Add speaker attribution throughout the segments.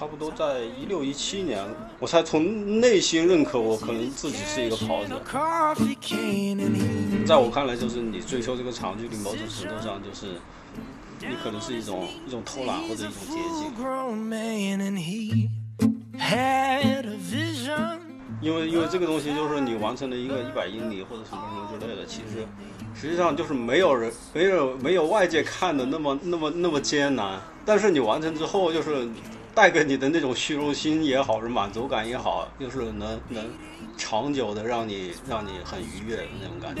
Speaker 1: 差不多在一六一七年，我才从内心认可我可能自己是一个跑者。在我看来，就是你追求这个长距离，某种程度上就是你可能是一种一种偷懒或者一种捷径。因为因为这个东西就是你完成了一个一百英里或者什么什么之类的，其实实际上就是没有人没有没有外界看的那么那么那么艰难，但是你完成之后就是带给你的那种虚荣心也好，是满足感也好，就是能能长久的让你让你很愉悦的那种感觉。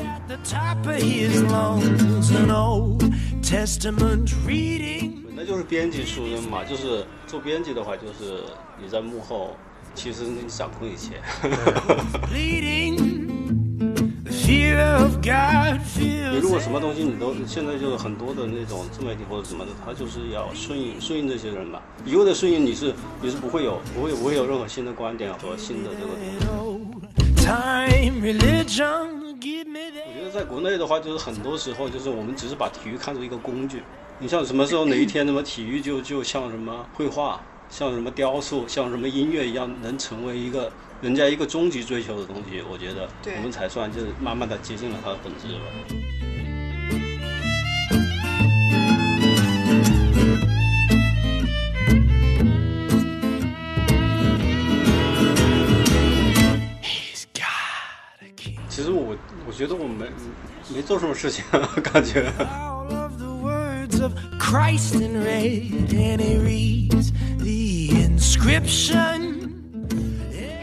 Speaker 1: 那就是编辑出身嘛，就是做编辑的话，就是你在幕后。其实你掌控一切。你如果什么东西你都现在就是很多的那种自媒体或者什么的，他就是要顺应顺应这些人嘛。一味的顺应你是你是不会有不会不会有任何新的观点和新的这个。我觉得在国内的话，就是很多时候就是我们只是把体育看作一个工具。你像什么时候哪一天什么体育就就像什么绘画。像什么雕塑，像什么音乐一样，能成为一个人家一个终极追求的东西，我觉得我们才算就是慢慢的接近了它的本质了。其实我我觉得我没没做什么事情，感觉。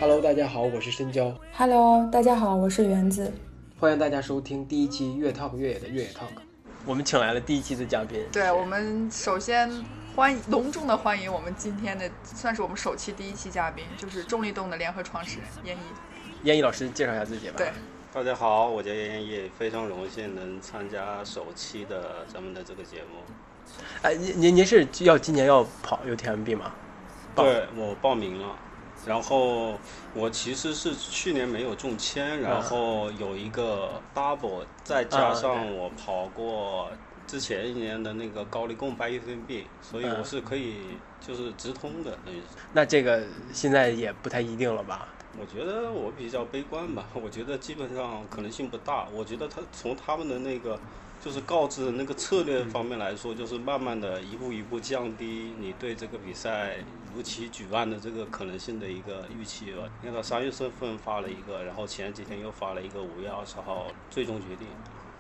Speaker 2: Hello，大家好，我是深交。
Speaker 3: Hello，大家好，我是园子。
Speaker 2: 欢迎大家收听第一期越 talk 越野的越野 talk。我们请来了第一期的嘉宾。
Speaker 4: 对我们首先欢迎隆重的欢迎我们今天的算是我们首期第一期嘉宾，就是重力动的联合创始人燕一。
Speaker 2: 燕一老师介绍一下自己吧。
Speaker 4: 对，
Speaker 1: 大家好，我叫燕一，非常荣幸能参加首期的咱们的这个节目。
Speaker 2: 哎，您您您是要今年要跑 UTMB 吗？
Speaker 1: 对我报名了，然后我其实是去年没有中签，然后有一个 double，再加上我跑过之前一年的那个高力贡百 UTMB，所以我是可以就是直通的等于。
Speaker 2: 那这个现在也不太一定了吧？
Speaker 1: 我觉得我比较悲观吧，我觉得基本上可能性不大。我觉得他从他们的那个。就是告知的那个策略方面来说，就是慢慢的一步一步降低你对这个比赛如期举办的这个可能性的一个预期吧。你看他三月份发了一个，然后前几天又发了一个五月二十号最终决定。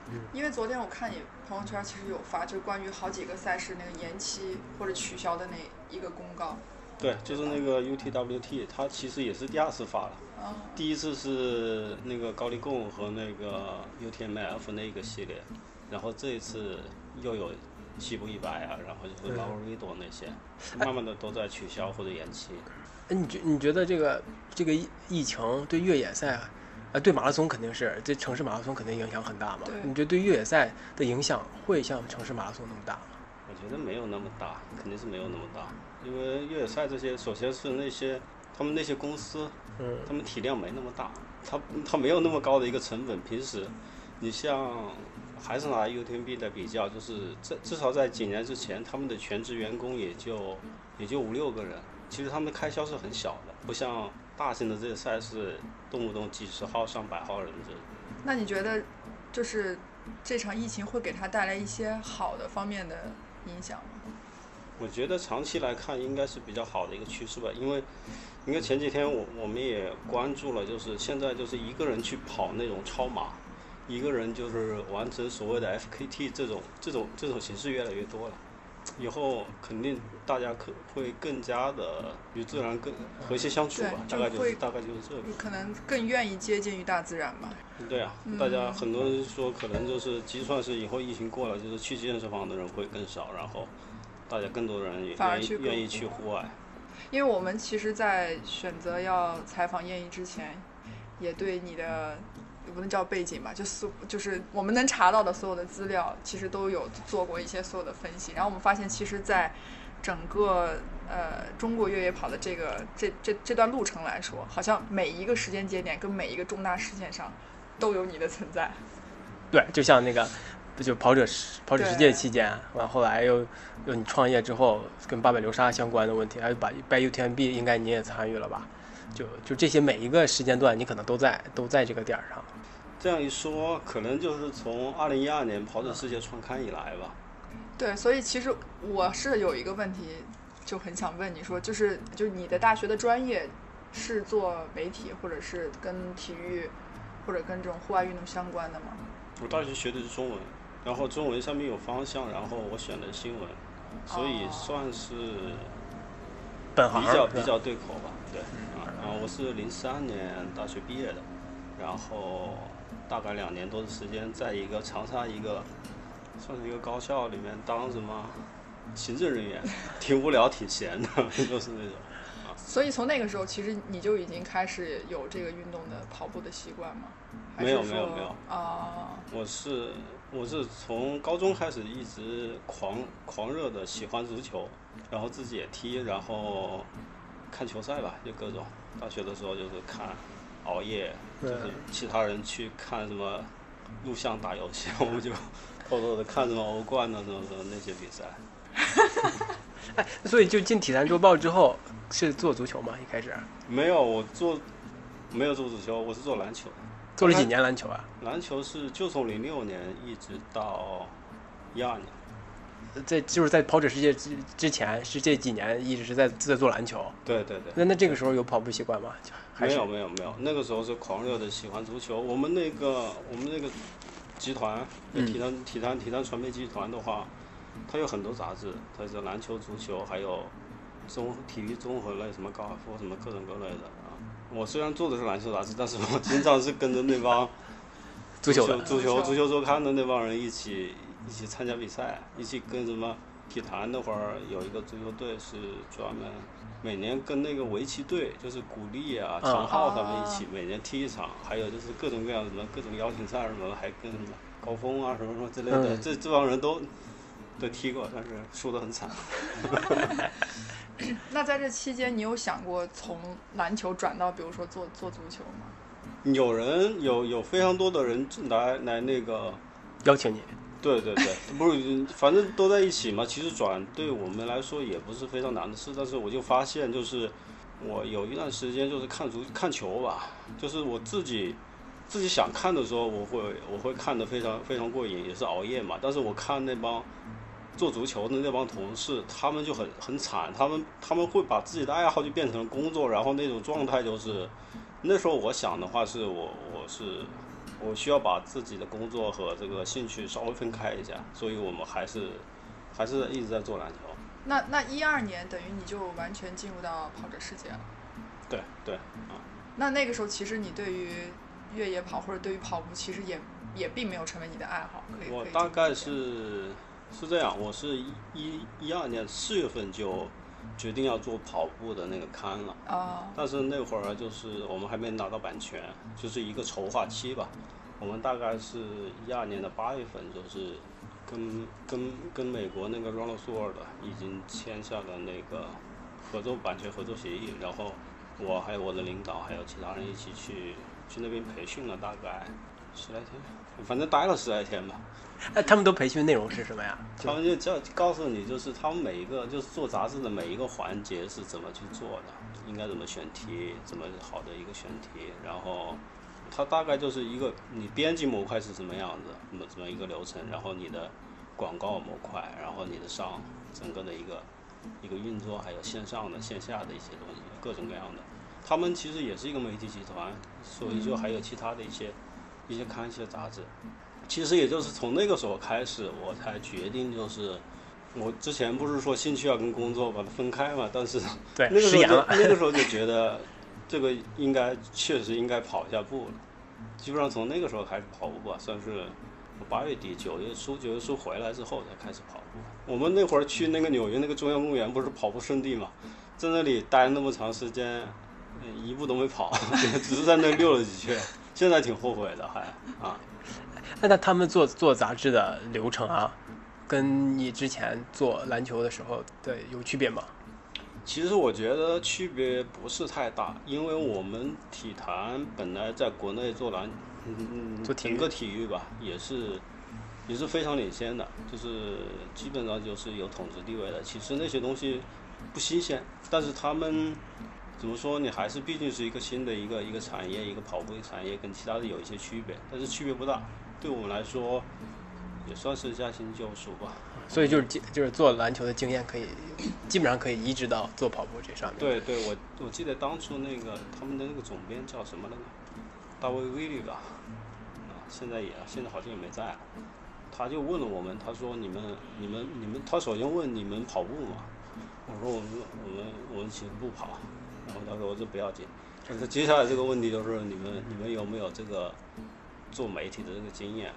Speaker 4: 嗯，因为昨天我看你朋友圈其实有发，就是关于好几个赛事那个延期或者取消的那一个公告。
Speaker 1: 对，就是那个 UTWT，它其实也是第二次发了。第一次是那个高丽贡和那个 UTMF 那个系列。然后这一次又有西部一百啊，然后就是劳尔维多那些，慢慢的都在取消或者延期。
Speaker 2: 哎，你觉你觉得这个这个疫情对越野赛，啊，对马拉松肯定是，对城市马拉松肯定影响很大嘛？你觉得对越野赛的影响会像城市马拉松那么大吗？
Speaker 1: 我觉得没有那么大，肯定是没有那么大，因为越野赛这些，首先是那些他们那些公司，嗯，他们体量没那么大，他他没有那么高的一个成本，平时你像。还是拿 UTMB 的比较，就是至至少在几年之前，他们的全职员工也就也就五六个人，其实他们的开销是很小的，不像大型的这些赛事，动不动几十号、上百号人这。
Speaker 4: 那你觉得，就是这场疫情会给他带来一些好的方面的影响吗？
Speaker 1: 我觉得长期来看应该是比较好的一个趋势吧，因为，因为前几天我我们也关注了，就是现在就是一个人去跑那种超马。一个人就是完成所谓的 FKT 这种这种这种形式越来越多了，以后肯定大家可会更加的与自然更和谐相处吧，大概就是大概就是这个。
Speaker 4: 可能更愿意接近于大自然吧。
Speaker 1: 对啊，大家很多人说可能就是就算是以后疫情过了，就是去健身房的人会更少，然后大家更多人也愿意愿意去户外。
Speaker 4: 因为我们其实，在选择要采访燕一之前，也对你的。也不能叫背景吧，就所就是我们能查到的所有的资料，其实都有做过一些所有的分析。然后我们发现，其实，在整个呃中国越野跑的这个这这这段路程来说，好像每一个时间节点跟每一个重大事件上都有你的存在。
Speaker 2: 对，就像那个就跑者跑者世界期间，完后来又又你创业之后跟八百流沙相关的问题，还有把 by UTMB 应该你也参与了吧？就就这些每一个时间段，你可能都在都在这个点儿上。
Speaker 1: 这样一说，可能就是从二零一二年跑者世界创刊以来吧。
Speaker 4: 对，所以其实我是有一个问题，就很想问你说，就是就是你的大学的专业是做媒体，或者是跟体育，或者跟这种户外运动相关的吗？
Speaker 1: 我大学学的是中文，然后中文上面有方向，然后我选的新闻，所以算是比较比较对口吧。对，啊，我是零三年大学毕业的，然后大概两年多的时间，在一个长沙一个。算是一个高校里面当什么行政人员，挺无聊、挺闲的，就是那种。
Speaker 4: 所以从那个时候，其实你就已经开始有这个运动的跑步的习惯吗？
Speaker 1: 没有，没有，没有。
Speaker 4: 啊。
Speaker 1: 我是我是从高中开始一直狂狂热的喜欢足球，然后自己也踢，然后看球赛吧，就各种。大学的时候就是看，熬夜，就是其他人去看什么录像打游戏，我们就。偷偷的看什么欧冠的，什么什么那些比赛。
Speaker 2: 哎，所以就进体坛周报之后是做足球吗？一开始？
Speaker 1: 没有，我做没有做足球，我是做篮球。
Speaker 2: 做了几年篮球啊？
Speaker 1: 篮球是就从零六年一直到一二年。
Speaker 2: 在就是在跑者世界之之前是这几年一直是在在做篮球。
Speaker 1: 对对对。
Speaker 2: 那那这个时候有跑步习惯吗？
Speaker 1: 没有没有没有，那个时候是狂热的喜欢足球。我们那个我们那个。集团，体坛体坛体坛传媒集团的话，它有很多杂志，它是篮球、足球，还有综体育综合类，什么高尔夫，什么各种各类的啊。我虽然做的是篮球杂志，但是我经常是跟着那帮足球足球足球周刊的那帮人一起一起参加比赛，一起跟什么体坛那会儿有一个足球队是专门每年跟那个围棋队，就是古力啊、长浩他们一起每年踢一场，还有就是各种各样什么各种邀请赛什么，还跟什么高峰啊什么什么之类的，这这帮人都都踢过，但是输得很惨。
Speaker 4: 那在这期间，你有想过从篮球转到比如说做做足球吗？
Speaker 1: 有人有有非常多的人来来那个
Speaker 2: 邀请你。
Speaker 1: 对对对，不是，反正都在一起嘛。其实转对我们来说也不是非常难的事，但是我就发现，就是我有一段时间就是看足看球吧，就是我自己自己想看的时候，我会我会看得非常非常过瘾，也是熬夜嘛。但是我看那帮做足球的那帮同事，他们就很很惨，他们他们会把自己的爱好就变成工作，然后那种状态就是，那时候我想的话是我我是。我需要把自己的工作和这个兴趣稍微分开一下，所以我们还是还是一直在做篮球。
Speaker 4: 那那一二年等于你就完全进入到跑者世界了。
Speaker 1: 对对啊。
Speaker 4: 那那个时候其实你对于越野跑或者对于跑步其实也也并没有成为你的爱好。
Speaker 1: 可以我大概是是这样，我是一一一二年四月份就。决定要做跑步的那个刊了，但是那会儿就是我们还没拿到版权，就是一个筹划期吧。我们大概是一二年的八月份，就是跟跟跟美国那个 Run Sword 已经签下了那个合作版权合作协议，然后我还有我的领导还有其他人一起去去那边培训了大概十来天，反正待了十来天吧。
Speaker 2: 哎，他们都培训内容是什么呀？
Speaker 1: 他们就教告诉你，就是他们每一个就是做杂志的每一个环节是怎么去做的，应该怎么选题，怎么好的一个选题，然后他大概就是一个你编辑模块是什么样子，那么怎么一个流程，然后你的广告模块，然后你的上整个的一个一个运作，还有线上的线下的一些东西，各种各样的。他们其实也是一个媒体集团，所以就还有其他的一些一些刊一些杂志。其实也就是从那个时候开始，我才决定就是，我之前不是说兴趣要跟工作把它分开嘛，但是 那个时候就那个时候就觉得，这个应该确实应该跑一下步了。基本上从那个时候开始跑步吧，算是八月底九月初九月初回来之后才开始跑步。我们那会儿去那个纽约那个中央公园不是跑步圣地嘛，在那里待那么长时间，一步都没跑，只是在那溜了几圈，现在挺后悔的还啊。
Speaker 2: 那那他们做做杂志的流程啊，跟你之前做篮球的时候的有区别吗？
Speaker 1: 其实我觉得区别不是太大，因为我们体坛本来在国内做篮，嗯，做整个体育吧，也是也是非常领先的，就是基本上就是有统治地位的。其实那些东西不新鲜，但是他们怎么说？你还是毕竟是一个新的一个一个产业，一个跑步的产业，跟其他的有一些区别，但是区别不大。对我们来说，也算是驾轻就熟吧。
Speaker 2: 所以就是就是做篮球的经验可以基本上可以移植到做跑步这上面。
Speaker 1: 对对，我我记得当初那个他们的那个总编叫什么来着？大卫威利吧？啊，现在也现在好像也没在。他就问了我们，他说：“你们、你们、你们，他首先问你们跑步吗？”我说：“我们、我们、我们其实不跑。”然后他说：“这不要紧。”但是接下来这个问题就是你们、你们有没有这个做媒体的这个经验？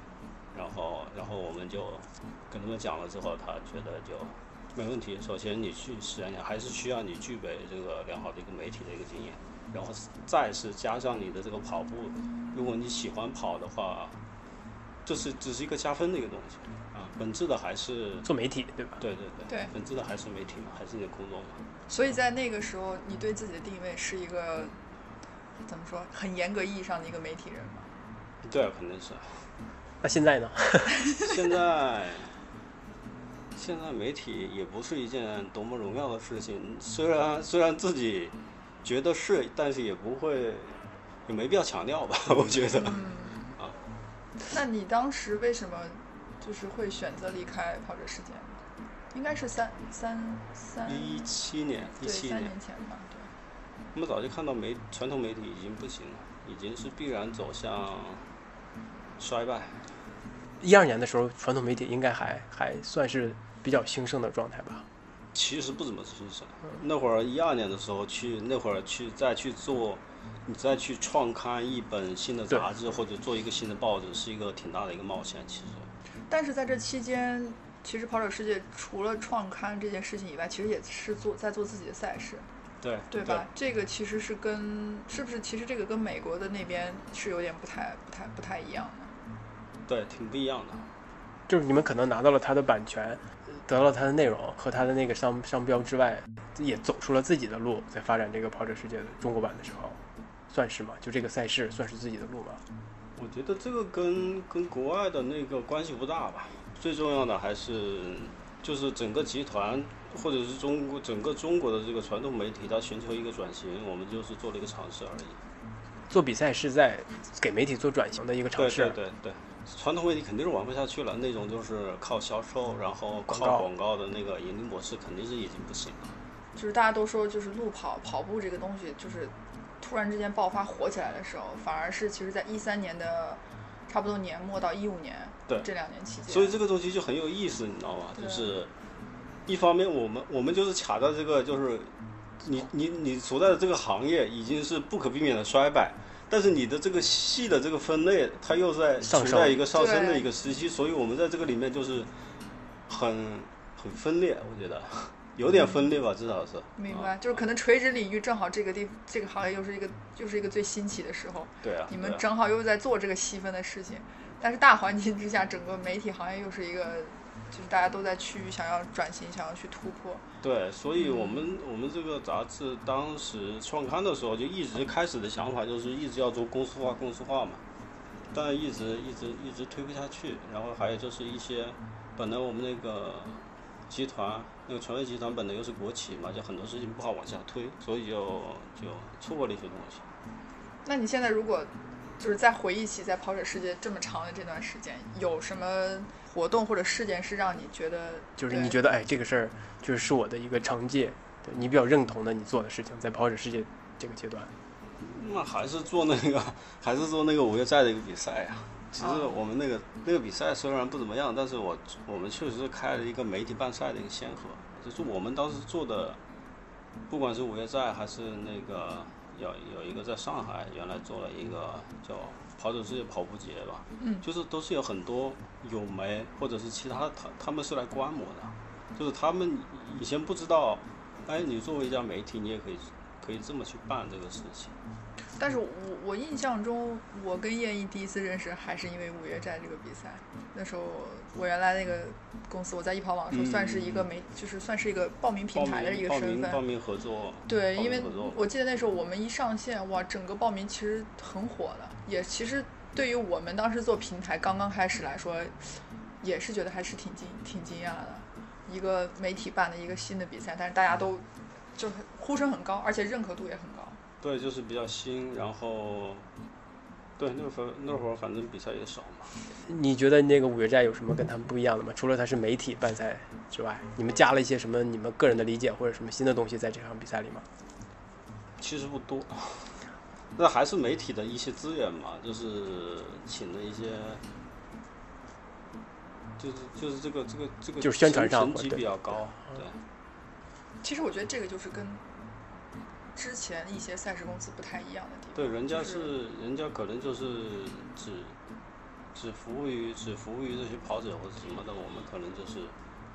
Speaker 1: 然后，然后我们就跟他们讲了之后，他觉得就没问题。首先你去实验还是需要你具备这个良好的一个媒体的一个经验，然后再是加上你的这个跑步，如果你喜欢跑的话。这是只是一个加分的一个东西啊，本质的还是
Speaker 2: 做媒体，对吧？
Speaker 1: 对对
Speaker 4: 对，对，
Speaker 1: 本质的还是媒体嘛，还是你的工作嘛。
Speaker 4: 所以在那个时候，你对自己的定位是一个怎么说，很严格意义上的一个媒体人吗？
Speaker 1: 对，肯定是。
Speaker 2: 那现在呢？
Speaker 1: 现在 现在媒体也不是一件多么荣耀的事情，虽然虽然自己觉得是，但是也不会也没必要强调吧，我觉得。
Speaker 4: 那你当时为什么就是会选择离开跑者世界？应该是三三三
Speaker 1: 一七年，一七
Speaker 4: 年前吧。对。
Speaker 1: 我们早就看到媒传统媒体已经不行了，已经是必然走向衰败。
Speaker 2: 一二年的时候，传统媒体应该还还算是比较兴盛的状态吧？
Speaker 1: 其实不怎么兴盛。那会儿一二年的时候去，那会儿去再去做。你再去创刊一本新的杂志，或者做一个新的报纸，是一个挺大的一个冒险。其实，
Speaker 4: 但是在这期间，其实跑者世界除了创刊这件事情以外，其实也是做在做自己的赛事，
Speaker 1: 对
Speaker 4: 对吧？这个其实是跟是不是？其实这个跟美国的那边是有点不太、不太、不太一样的。
Speaker 1: 对，挺不一样的。
Speaker 2: 就是你们可能拿到了它的版权，得到了它的内容和它的那个商商标之外，也走出了自己的路，在发展这个跑者世界的中国版的时候。算是吗？就这个赛事算是自己的路吗？
Speaker 1: 我觉得这个跟跟国外的那个关系不大吧。最重要的还是就是整个集团或者是中国整个中国的这个传统媒体，它寻求一个转型，我们就是做了一个尝试而已。
Speaker 2: 做比赛是在给媒体做转型的一个尝试。
Speaker 1: 对对对，传统媒体肯定是玩不下去了，那种就是靠销售，然后靠广告的那个盈利模式肯定是已经不行了。
Speaker 4: 就是大家都说，就是路跑跑步这个东西，就是。突然之间爆发火起来的时候，反而是其实在一三年的差不多年末到一五年对这两年期间，
Speaker 1: 所以这个东西就很有意思，你知道吗？就是一方面我们我们就是卡在这个就是你你你所在的这个行业已经是不可避免的衰败，但是你的这个系的这个分类它又在处在一个上升的一个时期，所以我们在这个里面就是很很分裂，我觉得。有点分裂吧，至少是。
Speaker 4: 明白，就是可能垂直领域正好这个地这个行业又是一个又是一个最新起的时候。
Speaker 1: 对啊。
Speaker 4: 你们正好又在做这个细分的事情，但是大环境之下，整个媒体行业又是一个，就是大家都在趋于想要转型，想要去突破。
Speaker 1: 对，所以我们我们这个杂志当时创刊的时候，就一直开始的想法就是一直要做公司化，公司化嘛，但一直一直一直推不下去。然后还有就是一些，本来我们那个。集团那个传媒集团本来又是国企嘛，就很多事情不好往下推，所以就就错过了一些东西。
Speaker 4: 那你现在如果就是在回忆起在跑者世界这么长的这段时间，有什么活动或者事件是让你觉得
Speaker 2: 就是你觉得哎这个事儿就是是我的一个成绩，你比较认同的你做的事情，在跑者世界这个阶段？
Speaker 1: 那还是做那个，还是做那个五月赛的一个比赛呀。其实我们那个那个比赛虽然不怎么样，但是我我们确实是开了一个媒体办赛的一个先河。就是我们当时做的，不管是五月赛还是那个有有一个在上海原来做了一个叫跑者世界跑步节吧，
Speaker 4: 嗯，
Speaker 1: 就是都是有很多有媒或者是其他他他们是来观摩的，就是他们以前不知道，哎，你作为一家媒体，你也可以可以这么去办这个事情。
Speaker 4: 但是我我印象中，我跟叶毅第一次认识还是因为五月寨这个比赛。那时候我原来那个公司，我在易跑网的时候算是一个媒，就是算是一个报名平台的一个身份。
Speaker 1: 报名合作。
Speaker 4: 对，因为我记得那时候我们一上线，哇，整个报名其实很火的。也其实对于我们当时做平台刚刚开始来说，也是觉得还是挺惊挺惊讶的，一个媒体办的一个新的比赛，但是大家都就是呼声很高，而且认可度也很高。
Speaker 1: 对，就是比较新，然后对那会儿那会儿反正比赛也少嘛。
Speaker 2: 你觉得那个五月寨有什么跟他们不一样的吗？除了它是媒体办赛之外，你们加了一些什么你们个人的理解或者什么新的东西在这场比赛里吗？
Speaker 1: 其实不多，那还是媒体的一些资源嘛，就是请了一些。就是就是这个这个这个
Speaker 2: 就是宣传上
Speaker 1: 层级比较高，对。
Speaker 4: 其实我觉得这个就是跟之前一些赛事公司不太一样的地方。
Speaker 1: 对，人家是人家可能就是只只服务于只服务于这些跑者或者什么的，我们可能就是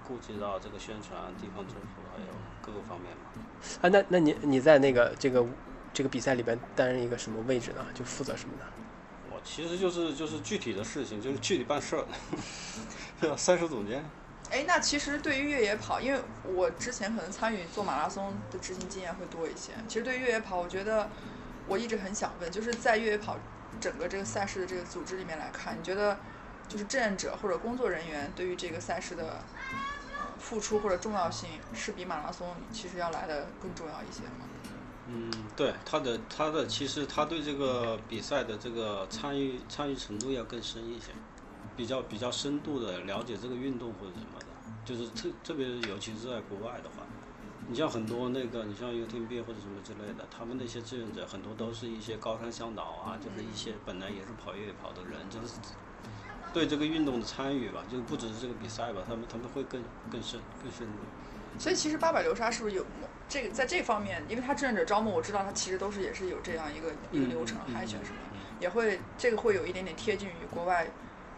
Speaker 1: 顾及到这个宣传、地方政府还有各个方面嘛。
Speaker 2: 啊，那那你你在那个这个这个比赛里边担任一个什么位置呢？就负责什么的？
Speaker 1: 我其实就是就是具体的事情，就是具体办事儿。赛事总监。
Speaker 4: 哎，那其实对于越野跑，因为我之前可能参与做马拉松的执行经验会多一些。其实对于越野跑，我觉得我一直很想问，就是在越野跑整个这个赛事的这个组织里面来看，你觉得就是志愿者或者工作人员对于这个赛事的付出或者重要性，是比马拉松其实要来的更重要一些吗？
Speaker 1: 嗯，对，他的他的其实他对这个比赛的这个参与参与程度要更深一些。比较比较深度的了解这个运动或者什么的，就是特特别尤其是在国外的话，你像很多那个，你像 UTMB 或者什么之类的，他们那些志愿者很多都是一些高山向导啊，就是一些本来也是跑越野跑的人，就是对这个运动的参与吧，就不只是这个比赛吧，他们他们会更更深更深入。
Speaker 4: 所以其实八百流沙是不是有这个在这方面，因为他志愿者招募，我知道他其实都是也是有这样一个一个流程海选什么，也会这个会有一点点贴近于国外。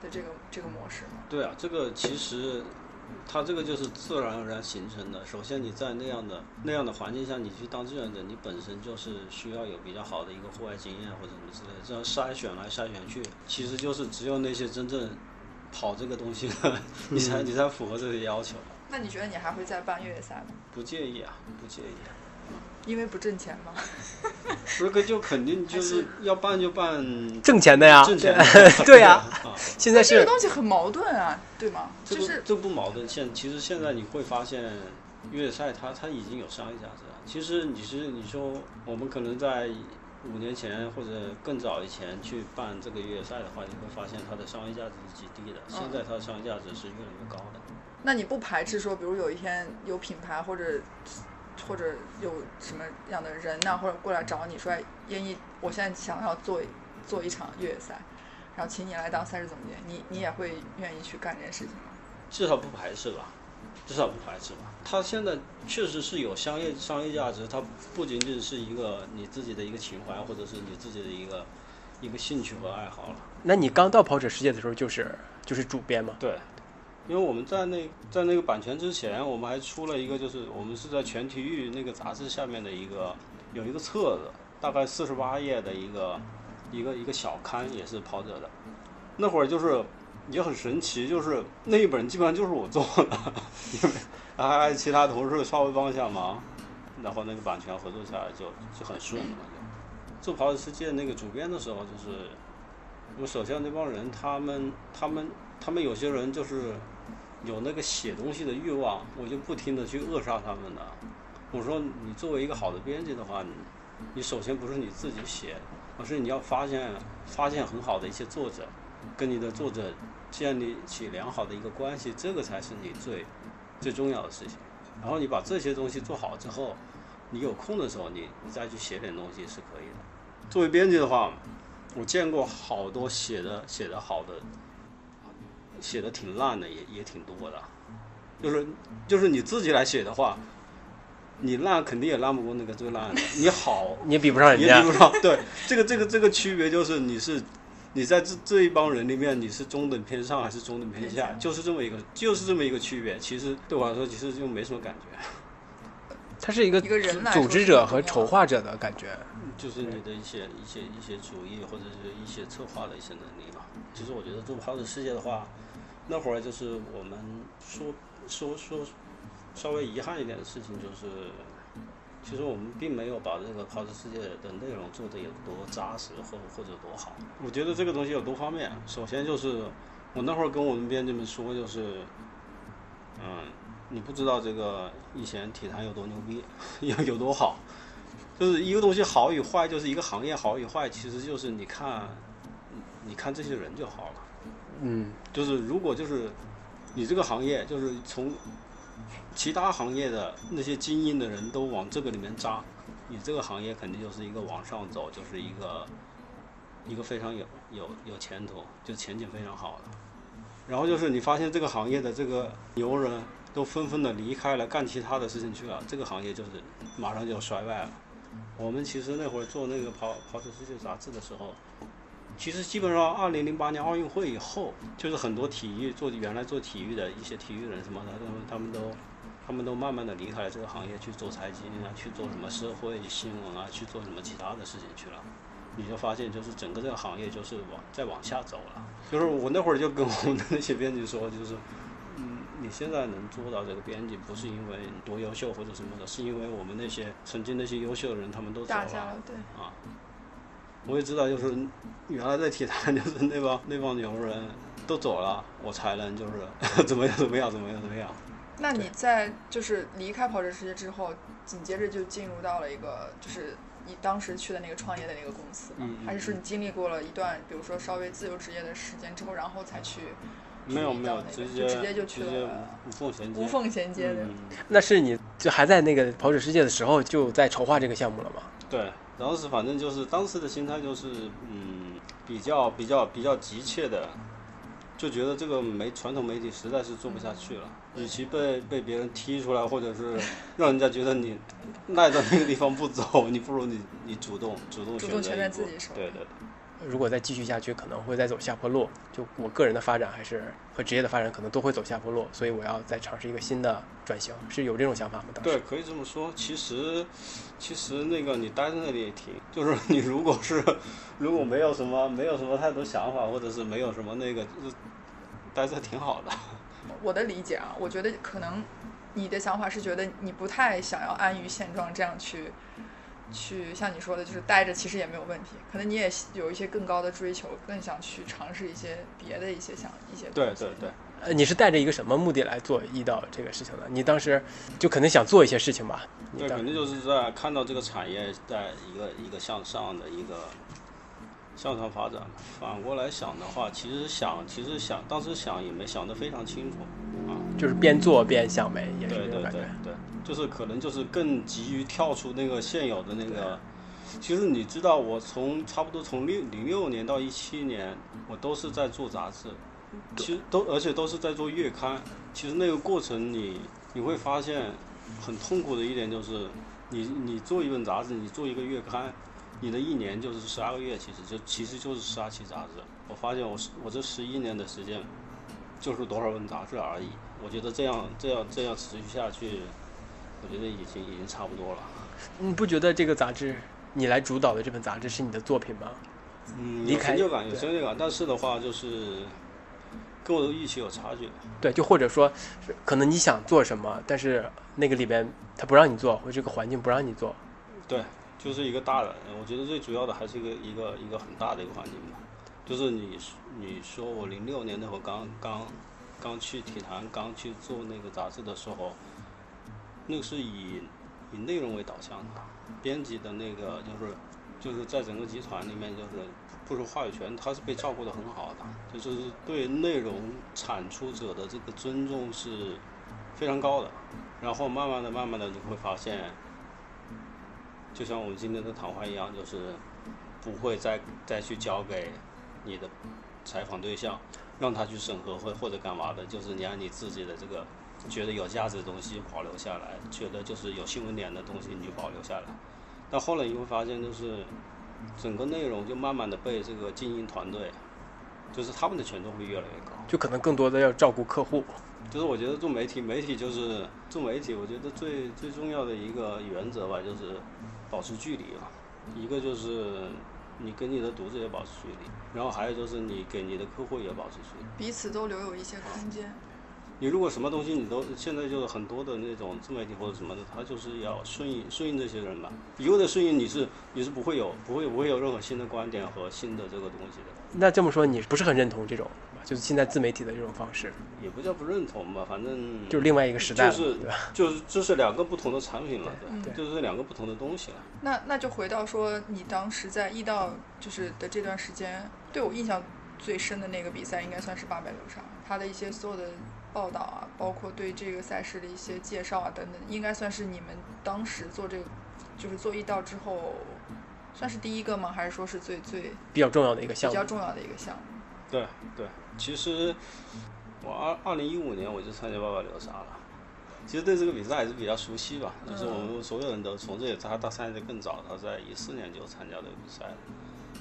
Speaker 4: 的这个这个模式吗？
Speaker 1: 对啊，这个其实它这个就是自然而然形成的。首先你在那样的那样的环境下，你去当志愿者，你本身就是需要有比较好的一个户外经验或者什么之类的。这样筛选来筛选去，其实就是只有那些真正跑这个东西的，你才你才符合这些要求。
Speaker 4: 那你觉得你还会再办越野赛吗？
Speaker 1: 不介意啊，不介意。
Speaker 4: 因为不挣钱吗？
Speaker 1: 不是，就肯定就是要办就办
Speaker 2: 挣钱的呀，
Speaker 1: 挣钱
Speaker 2: 对呀。现在是
Speaker 4: 这个东西很矛盾啊，对吗？就是
Speaker 1: 这不矛盾。现其实现在你会发现，越野赛它它已经有商业价值了。其实你是你说我们可能在五年前或者更早以前去办这个越野赛的话，你会发现它的商业价值是极低的。现在它的商业价值是越来越高的。
Speaker 4: 那你不排斥说，比如有一天有品牌或者？或者有什么样的人呢？或者过来找你说，愿意，我现在想要做做一场越野赛，然后请你来当赛事总监，你你也会愿意去干这件事情吗？
Speaker 1: 至少不排斥吧，至少不排斥吧。它现在确实是有商业商业价值，它不仅仅是一个你自己的一个情怀，或者是你自己的一个一个兴趣和爱好了。
Speaker 2: 那你刚到跑者世界的时候，就是就是主编吗？
Speaker 1: 对。因为我们在那在那个版权之前，我们还出了一个，就是我们是在全体育那个杂志下面的一个有一个册子，大概四十八页的一个一个一个小刊，也是跑者的。那会儿就是也很神奇，就是那一本基本上就是我做的，因为还其他同事稍微帮一下忙，然后那个版权合作下来就就很顺了。就做跑者世界那个主编的时候，就是我手下那帮人，他们他们他们有些人就是。有那个写东西的欲望，我就不停的去扼杀他们的。我说，你作为一个好的编辑的话，你你首先不是你自己写，而是你要发现发现很好的一些作者，跟你的作者建立起良好的一个关系，这个才是你最最重要的事情。然后你把这些东西做好之后，你有空的时候，你你再去写点东西是可以的。作为编辑的话，我见过好多写的写的好的。写的挺烂的，也也挺多的，就是就是你自己来写的话，你烂肯定也烂不过那个最烂的。你好，
Speaker 2: 你也比不上人家，
Speaker 1: 也比不上。对，这个这个这个区别就是你是你在这这一帮人里面，你是中等偏上还是中等偏下，就是这么一个就是这么一个区别。其实对我来说，其实就没什么感觉。
Speaker 2: 他是一个
Speaker 4: 一个人
Speaker 2: 组织者和筹划者的感觉，
Speaker 1: 就是你的一些一些一些主意或者是一些策划的一些能力吧。其实我觉得做跑者世界的话。那会儿就是我们说说说稍微遗憾一点的事情，就是其实我们并没有把这个跑者世界的内容做得有多扎实或或者多好。我觉得这个东西有多方面，首先就是我那会儿跟我们编辑们说，就是，嗯，你不知道这个以前体坛有多牛逼，有有多好，就是一个东西好与坏，就是一个行业好与坏，其实就是你看，你看这些人就好了。
Speaker 2: 嗯，
Speaker 1: 就是如果就是你这个行业，就是从其他行业的那些精英的人都往这个里面扎，你这个行业肯定就是一个往上走，就是一个一个非常有有有前途，就前景非常好的。然后就是你发现这个行业的这个牛人都纷纷的离开了，干其他的事情去了，这个行业就是马上就要衰败了。我们其实那会儿做那个跑跑车世界杂志的时候。其实基本上，二零零八年奥运会以后，就是很多体育做原来做体育的一些体育人什么的，他们他们都，他们都慢慢的离开了这个行业，去做财经啊，去做什么社会新闻啊，去做什么其他的事情去了。你就发现，就是整个这个行业就是往再往下走了。就是我那会儿就跟我们的那些编辑说，就是，嗯，你现在能做到这个编辑，不是因为多优秀或者什么的，是因为我们那些曾经那些优秀的人他们都走了。
Speaker 4: 对。
Speaker 1: 啊。我也知道，就是原来在体坛，就是那帮那帮牛人都走了，我才能就是怎么样怎么样怎么样怎么样。
Speaker 4: 那你在就是离开跑者世界之后，紧接着就进入到了一个就是你当时去的那个创业的那个公司吗？还是说你经历过了一段比如说稍微自由职业的时间之后，然后才去？
Speaker 1: 没有没有，直接
Speaker 4: 直接就去
Speaker 1: 了无缝衔接。
Speaker 4: 无缝衔接的。
Speaker 2: 那是你就还在那个跑者世界的时候就在筹划这个项目了吗？
Speaker 1: 对。当时反正就是当时的心态就是，嗯，比较比较比较急切的，就觉得这个媒传统媒体实在是做不下去了。与其被被别人踢出来，或者是让人家觉得你赖在那个地方不走，你不如你你主动主动
Speaker 4: 主动权在自己手。
Speaker 1: 对对。
Speaker 2: 如果再继续下去，可能会再走下坡路。就我个人的发展，还是和职业的发展，可能都会走下坡路。所以我要再尝试一个新的转型，是有这种想法吗？
Speaker 1: 对，可以这么说。其实，其实那个你待在那里也挺，就是你如果是如果没有什么没有什么太多想法，或者是没有什么那个，就是待着挺好的。
Speaker 4: 我的理解啊，我觉得可能你的想法是觉得你不太想要安于现状，这样去。去像你说的，就是待着其实也没有问题。可能你也有一些更高的追求，更想去尝试一些别的一些想一些。
Speaker 1: 对对对。
Speaker 2: 呃，你是带着一个什么目的来做易道这个事情的？你当时就肯定想做一些事情吧？
Speaker 1: 对，肯定就是在看到这个产业在一个一个向上的一个向上发展。反过来想的话，其实想，其实想，当时想也没想得非常清楚啊。
Speaker 2: 就是边做边想呗，也是
Speaker 1: 对对对对。就是可能就是更急于跳出那个现有的那个，其实你知道，我从差不多从六零六年到一七年，我都是在做杂志，其实都而且都是在做月刊。其实那个过程你你会发现很痛苦的一点就是，你你做一本杂志，你做一个月刊，你的一年就是十二个月，其实就其实就是十二期杂志。我发现我我这十一年的时间就是多少本杂志而已。我觉得这样这样这样持续下去。我觉得已经已经差不多了。
Speaker 2: 你不觉得这个杂志，你来主导的这本杂志是你的作品吗？
Speaker 1: 嗯，有成就感，有成就感。但是的话，就是跟我的预期有差距。
Speaker 2: 对，就或者说，可能你想做什么，但是那个里边他不让你做，或者这个环境不让你做。
Speaker 1: 对，就是一个大的。我觉得最主要的还是一个一个一个很大的一个环境吧。就是你你说我零六年那会儿刚刚刚去体坛，刚去做那个杂志的时候。那个是以以内容为导向的，编辑的那个就是就是在整个集团里面就是不说话语权，他是被照顾的很好的，就是对内容产出者的这个尊重是非常高的。然后慢慢的、慢慢的，你会发现，就像我们今天的谈话一样，就是不会再再去交给你的采访对象，让他去审核或或者干嘛的，就是你按你自己的这个。觉得有价值的东西保留下来，觉得就是有新闻点的东西你就保留下来。但后来你会发现，就是整个内容就慢慢的被这个精英团队，就是他们的权重会越来越高，
Speaker 2: 就可能更多的要照顾客户。
Speaker 1: 就是我觉得做媒体，媒体就是做媒体，我觉得最最重要的一个原则吧，就是保持距离啊。一个就是你跟你的读者也保持距离，然后还有就是你给你的客户也保持距离，
Speaker 4: 彼此都留有一些空间。
Speaker 1: 你如果什么东西你都现在就是很多的那种自媒体或者什么的，他就是要顺应顺应这些人嘛。一味的顺应你是你是不会有不会不会有任何新的观点和新的这个东西的。
Speaker 2: 那这么说你不是很认同这种，就是现在自媒体的这种方式？
Speaker 1: 也不叫不认同吧，反正
Speaker 2: 就是另外一个时代，
Speaker 1: 就是
Speaker 2: 对吧？
Speaker 1: 就是这是两个不同的产品了，
Speaker 2: 对
Speaker 1: 就是两个不同的东西了。
Speaker 4: 那那就回到说，你当时在易道就是的这段时间，对我印象最深的那个比赛，应该算是八百流沙，他的一些所有的报道啊，包括对这个赛事的一些介绍啊等等，应该算是你们当时做这个，就是做易道之后，算是第一个吗？还是说是最最
Speaker 2: 比较重要的一个项目
Speaker 4: 比较。重要的一个项目？
Speaker 1: 对对，其实我二二零一五年我就参加八百流沙了。其实对这个比赛还是比较熟悉吧，就是我们所有人都从这里，他到参加的更早，他在一四年就参加这个比赛了，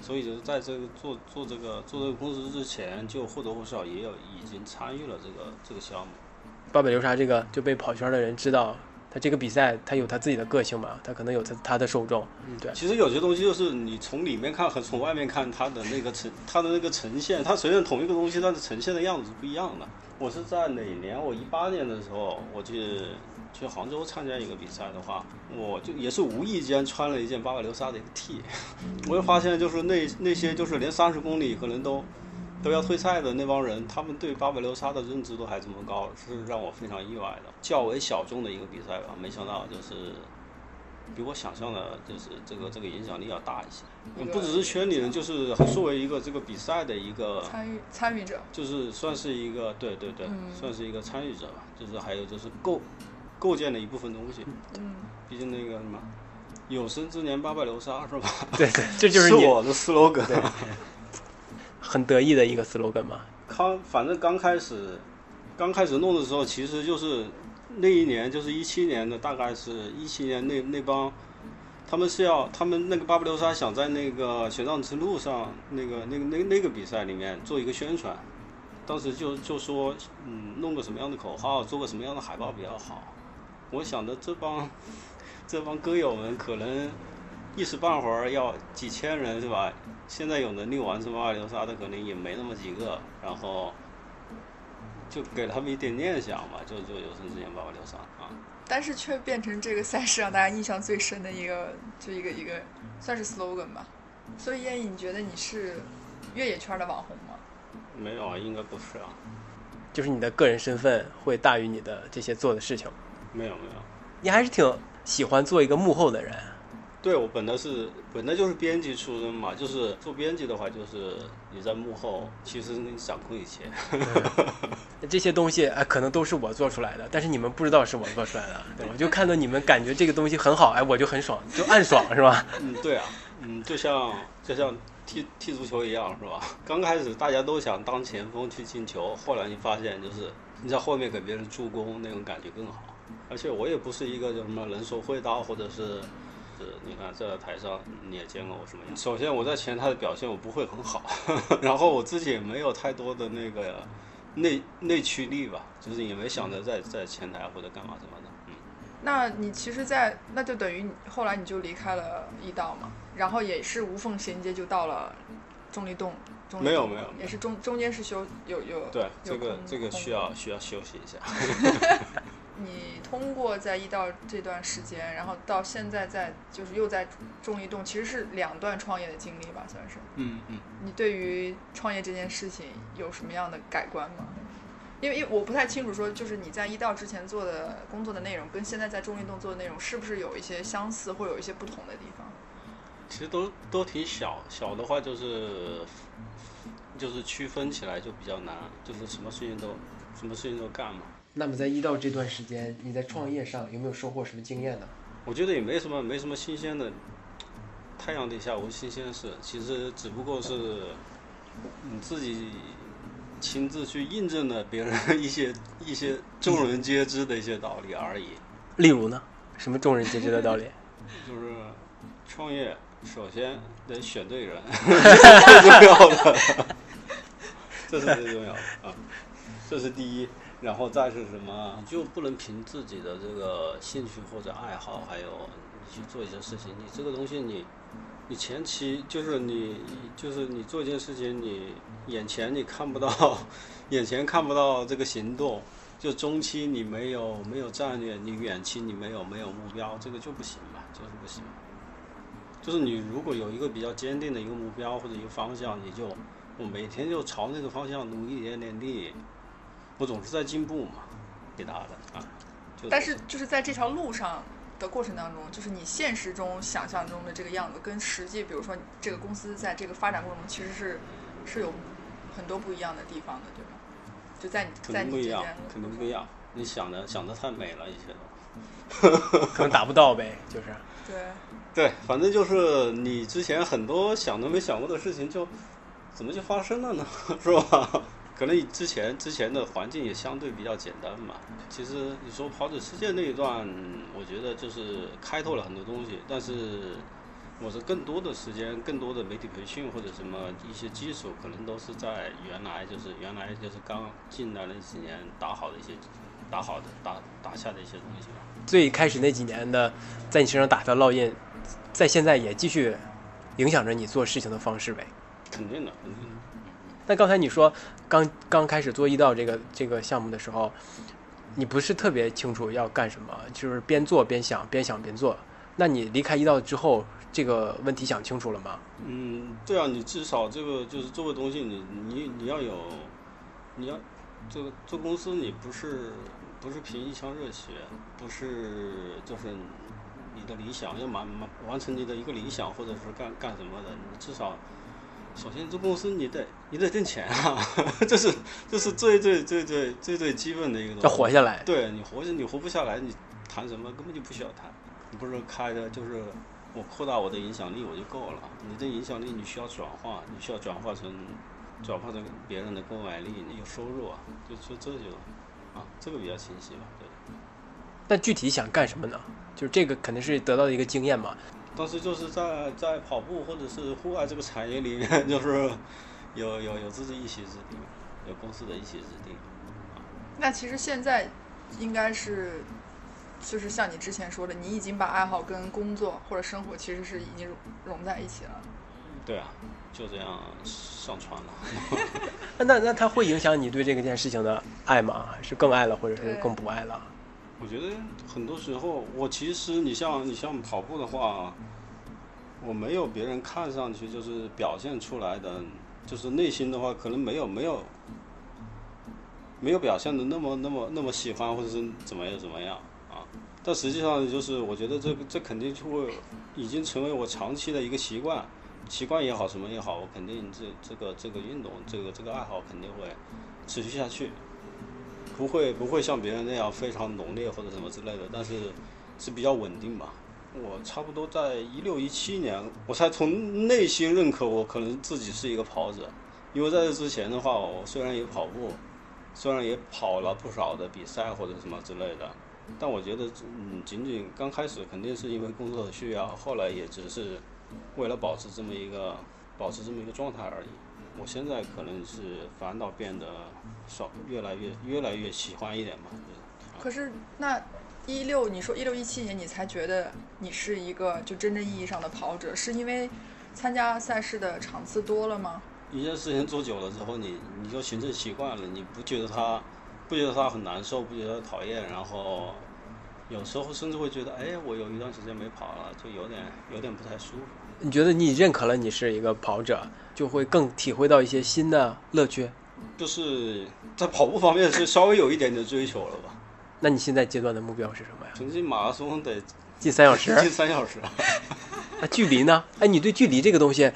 Speaker 1: 所以就是在这个做做这个做这个公司之前，就或多或少也有已经参与了这个这个项目。
Speaker 2: 八百流沙这个就被跑圈的人知道，他这个比赛他有他自己的个性嘛，他可能有他他的受众，嗯，对，
Speaker 1: 其实有些东西就是你从里面看和从外面看，它的那个呈它的那个呈现，它虽然同一个东西，但是呈现的样子是不一样的。我是在哪年？我一八年的时候，我去去杭州参加一个比赛的话，我就也是无意间穿了一件八百流沙的一个 T，我就发现就是那那些就是连三十公里可能都都要退赛的那帮人，他们对八百流沙的认知都还这么高，是让我非常意外的。较为小众的一个比赛吧，没想到就是比我想象的，就是这个这个影响力要大一些。嗯不只是圈里人，就是作为一个这个比赛的一个，
Speaker 4: 参与参与者，
Speaker 1: 就是算是一个对对对，
Speaker 4: 嗯
Speaker 1: 算是一个参与者吧。就是还有就是构构建了一部分东西。
Speaker 4: 嗯，
Speaker 1: 毕竟那个什么，有生之年八百流沙是吧？
Speaker 2: 对对，这就是你
Speaker 1: 我的 slogan。
Speaker 2: 很得意的一个 slogan 嘛。
Speaker 1: 刚反正刚开始，刚开始弄的时候，其实就是那一年，就是一七年的，大概是一七年那那帮，他们是要他们那个巴布流沙想在那个雪藏之路上那个那个那那个比赛里面做一个宣传，当时就就说嗯弄个什么样的口号，做个什么样的海报比较好。我想着这帮这帮歌友们可能一时半会儿要几千人是吧？现在有能力完成八百流沙的可能也没那么几个，然后就给他们一点念想吧，就就有生之年八百流沙啊。
Speaker 4: 但是却变成这个赛事让大家印象最深的一个，就一个一个算是 slogan 吧。所以燕翼，你觉得你是越野圈的网红吗？
Speaker 1: 没有啊，应该不是啊，
Speaker 2: 就是你的个人身份会大于你的这些做的事情。
Speaker 1: 没有没有。
Speaker 2: 你还是挺喜欢做一个幕后的人。
Speaker 1: 对我本来是本来就是编辑出身嘛，就是做编辑的话，就是你在幕后，其实你掌控一切。
Speaker 2: 这些东西哎，可能都是我做出来的，但是你们不知道是我做出来的，对我？就看到你们感觉这个东西很好，哎，我就很爽，就暗爽是吧？
Speaker 1: 嗯，对啊，嗯，就像就像踢踢足球一样，是吧？刚开始大家都想当前锋去进球，后来你发现就是你在后面给别人助攻，那种感觉更好。而且我也不是一个叫什么能说会道，或者是。是，你看在台上你也见过我什么样。首先我在前台的表现我不会很好，然后我自己也没有太多的那个内内驱力吧，就是也没想着在在前台或者干嘛什么的。嗯。
Speaker 4: 那你其实在，那就等于后来你就离开了易道嘛，然后也是无缝衔接就到了重力洞。
Speaker 1: 没有没有，
Speaker 4: 也是中中间是休有有。
Speaker 1: 对，这个这个需要需要休息一下。
Speaker 4: 你通过在易到这段时间，然后到现在在就是又在重力动，其实是两段创业的经历吧，算是。
Speaker 1: 嗯嗯。
Speaker 4: 你对于创业这件事情有什么样的改观吗？因为因为我不太清楚说，就是你在易道之前做的工作的内容，跟现在在重力动做的内容是不是有一些相似，或有一些不同的地方？
Speaker 1: 其实都都挺小，小的话就是就是区分起来就比较难，就是什么事情都什么事情都干嘛。
Speaker 2: 那么在一到这段时间，你在创业上有没有收获什么经验呢？
Speaker 1: 我觉得也没什么，没什么新鲜的。太阳底下无新鲜事，其实只不过是你自己亲自去印证了别人一些一些众人皆知的一些道理而已。
Speaker 2: 例如呢？什么众人皆知的道理？
Speaker 1: 就是创业，首先得选对人，最重要的，这是最重要的啊，这是第一。然后再是什么？你就不能凭自己的这个兴趣或者爱好，还有你去做一些事情。你这个东西，你你前期就是你就是你做一件事情，你眼前你看不到，眼前看不到这个行动，就中期你没有没有战略，你远期你没有没有目标，这个就不行嘛，就是不行。就是你如果有一个比较坚定的一个目标或者一个方向，你就我每天就朝那个方向努一点点力，我总是在进步嘛，给他的啊。
Speaker 4: 但是就是在这条路上的过程当中，就是你现实中想象中的这个样子，跟实际，比如说这个公司在这个发展过程中，其实是是有很多不一样的地方的，对吧？就在你在你
Speaker 1: 肯定不一样，肯定不一样。你想的想的太美了，一些
Speaker 2: 都 可能达不到呗，就是。
Speaker 4: 对。
Speaker 1: 对，反正就是你之前很多想都没想过的事情，就怎么就发生了呢？是吧？可能之前之前的环境也相对比较简单嘛。其实你说跑者世界那一段，我觉得就是开拓了很多东西，但是我是更多的时间、更多的媒体培训或者什么一些基础，可能都是在原来就是原来就是刚进来那几年打好的一些打好的打打下的一些东西吧。
Speaker 2: 最开始那几年的在你身上打的烙印，在现在也继续影响着你做事情的方式呗。
Speaker 1: 肯定的，肯定的。
Speaker 2: 那刚才你说刚刚开始做易道这个这个项目的时候，你不是特别清楚要干什么，就是边做边想，边想边做。那你离开易道之后，这个问题想清楚了吗？
Speaker 1: 嗯，对啊，你至少这个就是做个东西，你你你要有，你要做做公司，你不是不是凭一腔热血，不是就是你的理想要完完完成你的一个理想，或者是干干什么的，你至少。首先，做公司你得你得挣钱啊，这是这是最最最最最最基本的一个东西。
Speaker 2: 要活下来。
Speaker 1: 对你活下你活不下来，你谈什么根本就不需要谈。你不是开的，就是我扩大我的影响力我就够了。你的影响力你需要转化，你需要转化成转化成别人的购买力，你有收入啊，就就这就啊，这个比较清晰吧，对。
Speaker 2: 但具体想干什么呢？就是这个肯定是得到的一个经验嘛。
Speaker 1: 当时就是在在跑步或者是户外这个产业里面，就是有有有自己一席之地，有公司的一席之地。
Speaker 4: 那其实现在应该是，就是像你之前说的，你已经把爱好跟工作或者生活其实是已经融融在一起了。
Speaker 1: 对啊，就这样上传了。
Speaker 2: 那那它会影响你对这个件事情的爱吗？还是更爱了，或者是更不爱了？
Speaker 1: 我觉得很多时候，我其实你像你像跑步的话，我没有别人看上去就是表现出来的，就是内心的话可能没有没有没有表现的那么那么那么喜欢或者是怎么样怎么样啊。但实际上就是我觉得这这肯定就会已经成为我长期的一个习惯，习惯也好什么也好，我肯定这这个这个运动这个这个爱好肯定会持续下去。不会不会像别人那样非常浓烈或者什么之类的，但是是比较稳定吧。我差不多在一六一七年，我才从内心认可我可能自己是一个跑者。因为在这之前的话，我虽然也跑步，虽然也跑了不少的比赛或者什么之类的，但我觉得嗯，仅仅刚开始肯定是因为工作的需要，后来也只是为了保持这么一个保持这么一个状态而已。我现在可能是反倒变得少，越来越越来越喜欢一点嘛。
Speaker 4: 可是那一六，你说一六一七年你才觉得你是一个就真正意义上的跑者，是因为参加赛事的场次多了吗？
Speaker 1: 一件事情做久了之后，你你就形成习惯了，你不觉得它不觉得它很难受，不觉得讨厌，然后有时候甚至会觉得，哎，我有一段时间没跑了，就有点有点不太舒服。
Speaker 2: 你觉得你认可了你是一个跑者？就会更体会到一些新的乐趣，
Speaker 1: 就是在跑步方面是稍微有一点点追求了吧。
Speaker 2: 那你现在阶段的目标是什么呀？
Speaker 1: 成绩马拉松得
Speaker 2: 近三小时，
Speaker 1: 近三小时。
Speaker 2: 那 距离呢？哎，你对距离这个东西，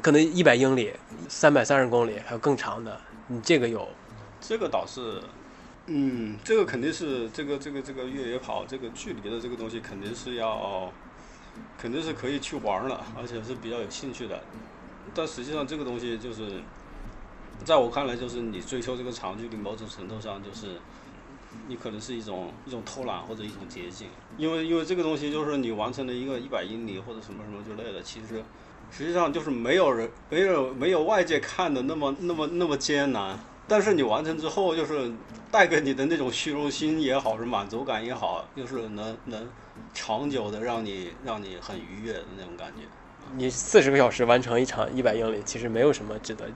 Speaker 2: 可能一百英里、三百三十公里，还有更长的，你这个有？
Speaker 1: 这个倒是，嗯，这个肯定是这个这个这个越野跑这个距离的这个东西肯定是要，肯定是可以去玩了，而且是比较有兴趣的。但实际上，这个东西就是，在我看来，就是你追求这个长距离，某种程度上就是，你可能是一种一种偷懒或者一种捷径。因为因为这个东西就是你完成了一个一百英里或者什么什么之类的，其实实际上就是没有人没有没有外界看的那么那么那么艰难。但是你完成之后，就是带给你的那种虚荣心也好，是满足感也好，就是能能长久的让你让你很愉悦的那种感觉。
Speaker 2: 你四十个小时完成一场一百英里，其实没有什么值得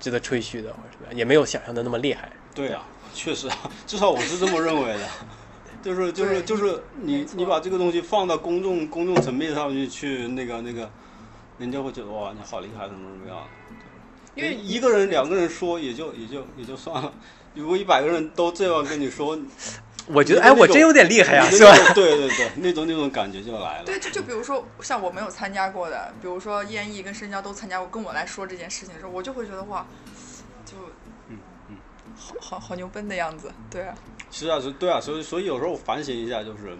Speaker 2: 值得吹嘘的，或者什么，也没有想象的那么厉害。
Speaker 1: 对啊，确实啊，至少我是这么认为的。就是就是就是你你把这个东西放到公众公众层面上去去那个那个，人家会觉得哇你好厉害怎么怎么样？
Speaker 4: 因为
Speaker 1: 一个人两个人说也就也就也就算了，如果一百个人都这样跟你说，
Speaker 2: 我觉得哎我真有点厉害呀，是吧？
Speaker 1: 对对对，那种那种感觉就来了。
Speaker 4: 对，就就比如说像我没有参加过的，比如说燕翼跟深交都参加过，跟我来说这件事情的时候，我就会觉得哇，就
Speaker 1: 嗯嗯，
Speaker 4: 好好好牛奔的样子，对啊。
Speaker 1: 是啊，是，对啊，所以所以有时候我反省一下，就是，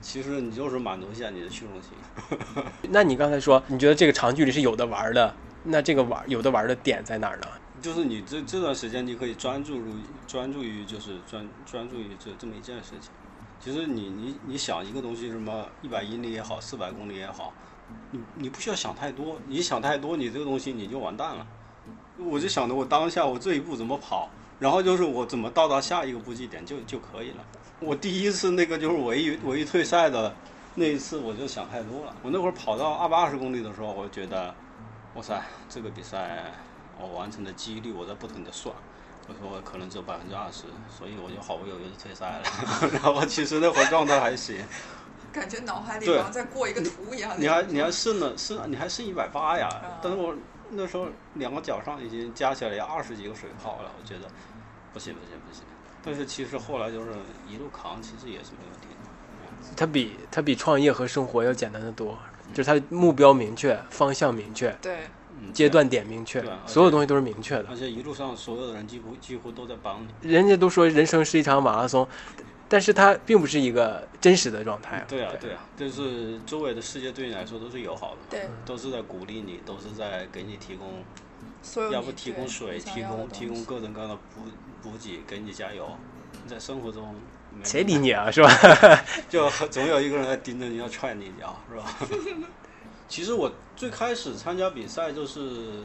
Speaker 1: 其实你就是满足一下你的虚荣心。
Speaker 2: 那你刚才说，你觉得这个长距离是有的玩的，那这个玩有的玩的点在哪儿呢？
Speaker 1: 就是你这这段时间你可以专注于专注于就是专专注于这这么一件事情。其实你你你想一个东西，什么一百英里也好，四百公里也好，你你不需要想太多，你想太多，你这个东西你就完蛋了。我就想着我当下我这一步怎么跑。然后就是我怎么到达下一个补给点就就可以了。我第一次那个就是唯一唯一退赛的那一次，我就想太多了。我那会儿跑到二百二十公里的时候，我就觉得，哇塞，这个比赛我完成的几率我在不停的算，我说我可能只有百分之二十，所以我就毫不犹豫的退赛了。然后其实那会儿状态还行，
Speaker 4: 感觉脑海里好像在过一个图一样。
Speaker 1: 你还你还剩了剩你还剩一百八呀？但是我。那时候两个脚上已经加起来有二十几个水泡了，我觉得不行不行不行。但是其实后来就是一路扛，其实也是没问题的。
Speaker 2: 它比它比创业和生活要简单的多，就是它目标明确，方向明确，
Speaker 4: 对，
Speaker 2: 阶段点明确，所有东西都是明确的。
Speaker 1: 而且一路上所有的人几乎几乎都在帮你。
Speaker 2: 人家都说人生是一场马拉松。但是它并不是一个真实的状态。
Speaker 1: 对啊，对啊，就是周围的世界对你来说都是友好的，
Speaker 4: 对，
Speaker 1: 都是在鼓励你，都是在给你提供，
Speaker 4: 所有
Speaker 1: 要不提供水，提供提供各种各样的补补给，给你加油。在生活中，
Speaker 2: 谁理你啊？是吧？
Speaker 1: 就总有一个人在盯着你要踹你一脚，是吧？其实我最开始参加比赛就是，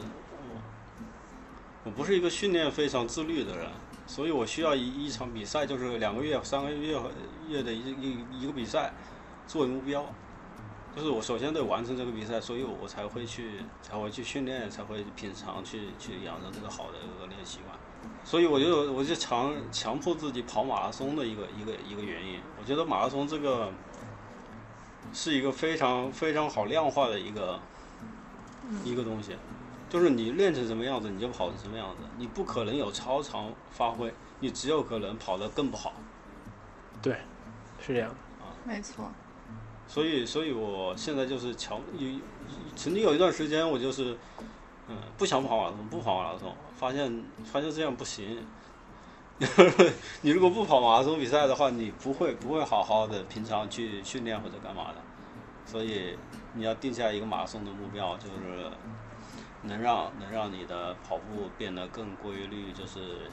Speaker 1: 我不是一个训练非常自律的人。所以我需要一一场比赛，就是两个月、三个月月的一一一个比赛作为目标，就是我首先得完成这个比赛，所以我才会去才会去训练，才会平常去去养成这个好的一个练习惯。所以我就我就强强迫自己跑马拉松的一个一个一个原因，我觉得马拉松这个是一个非常非常好量化的一个一个东西。就是你练成什么样子，你就跑成什么样子。你不可能有超常发挥，你只有可能跑得更不好。
Speaker 2: 对，是这样
Speaker 4: 啊，没错。
Speaker 1: 所以，所以我现在就是强有曾经有一段时间，我就是嗯不想跑马拉松，不跑马拉松，发现发现这样不行。你如果不跑马拉松比赛的话，你不会不会好好的平常去训练或者干嘛的。所以你要定下一个马拉松的目标，就是。能让能让你的跑步变得更规律，就是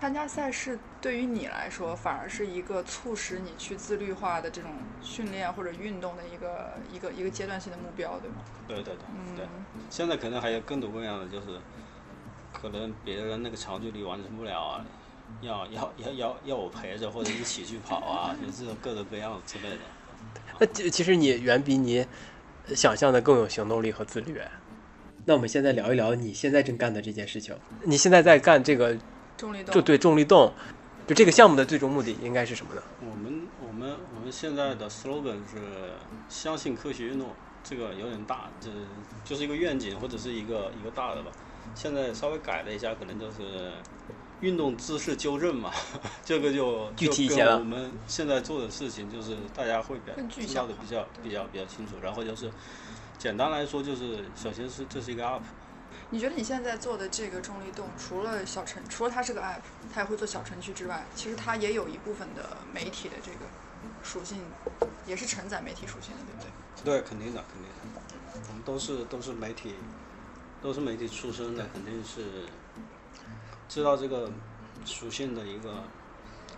Speaker 4: 参加赛事对于你来说，反而是一个促使你去自律化的这种训练或者运动的一个一个一个阶段性的目标，对吗？
Speaker 1: 对对对，对。现在可能还有更多各样的，就是可能别人那个长距离完成不了啊，要要要要要我陪着或者一起去跑啊，就这种各种各样之类的。
Speaker 2: 那其其实你远比你想象的更有行动力和自律。那我们现在聊一聊你现在正干的这件事情。你现在在干这个
Speaker 4: 重力动，
Speaker 2: 就对重力动，就这个项目的最终目的应该是什么呢？
Speaker 1: 我们我们我们现在的 slogan 是相信科学运动，这个有点大，这就是一个愿景或者是一个一个大的吧。现在稍微改了一下，可能就是运动姿势纠正嘛，这个就
Speaker 2: 具体一些了。
Speaker 1: 我们现在做的事情就是大家会比较知道的比较比较比较清楚，然后就是。简单来说，就是首先是这是一个 app。
Speaker 4: 你觉得你现在做的这个重力动，除了小程，除了它是个 app，它也会做小程序之外，其实它也有一部分的媒体的这个属性，也是承载媒体属性的，对不对？
Speaker 1: 对，肯定的，肯定的。我们都是都是媒体，都是媒体出身的，肯定是知道这个属性的一个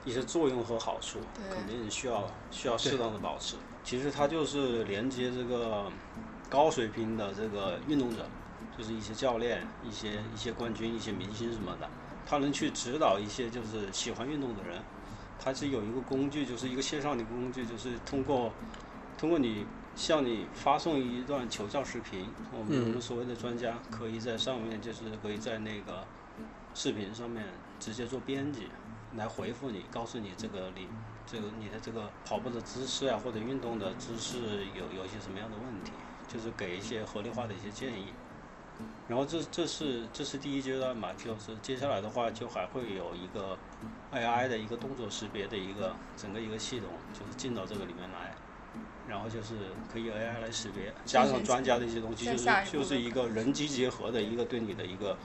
Speaker 1: 一些作用和好处，肯定需要需要适当的保持。其实它就是连接这个。高水平的这个运动者，就是一些教练、一些一些冠军、一些明星什么的，他能去指导一些就是喜欢运动的人。他是有一个工具，就是一个线上的工具，就是通过通过你向你发送一段求教视频，我们我们所谓的专家可以在上面，就是可以在那个视频上面直接做编辑，来回复你，告诉你这个你这个你的这个跑步的姿势啊，或者运动的姿势有有一些什么样的问题，就是给一些合理化的一些建议。然后这这是这是第一阶段嘛，就是接下来的话就还会有一个 AI 的一个动作识别的一个整个一个系统，就是进到这个里面来，然后就是可以 AI 来识别，加上专家的一些东西，就是就是一个人机结合的一个对你的一个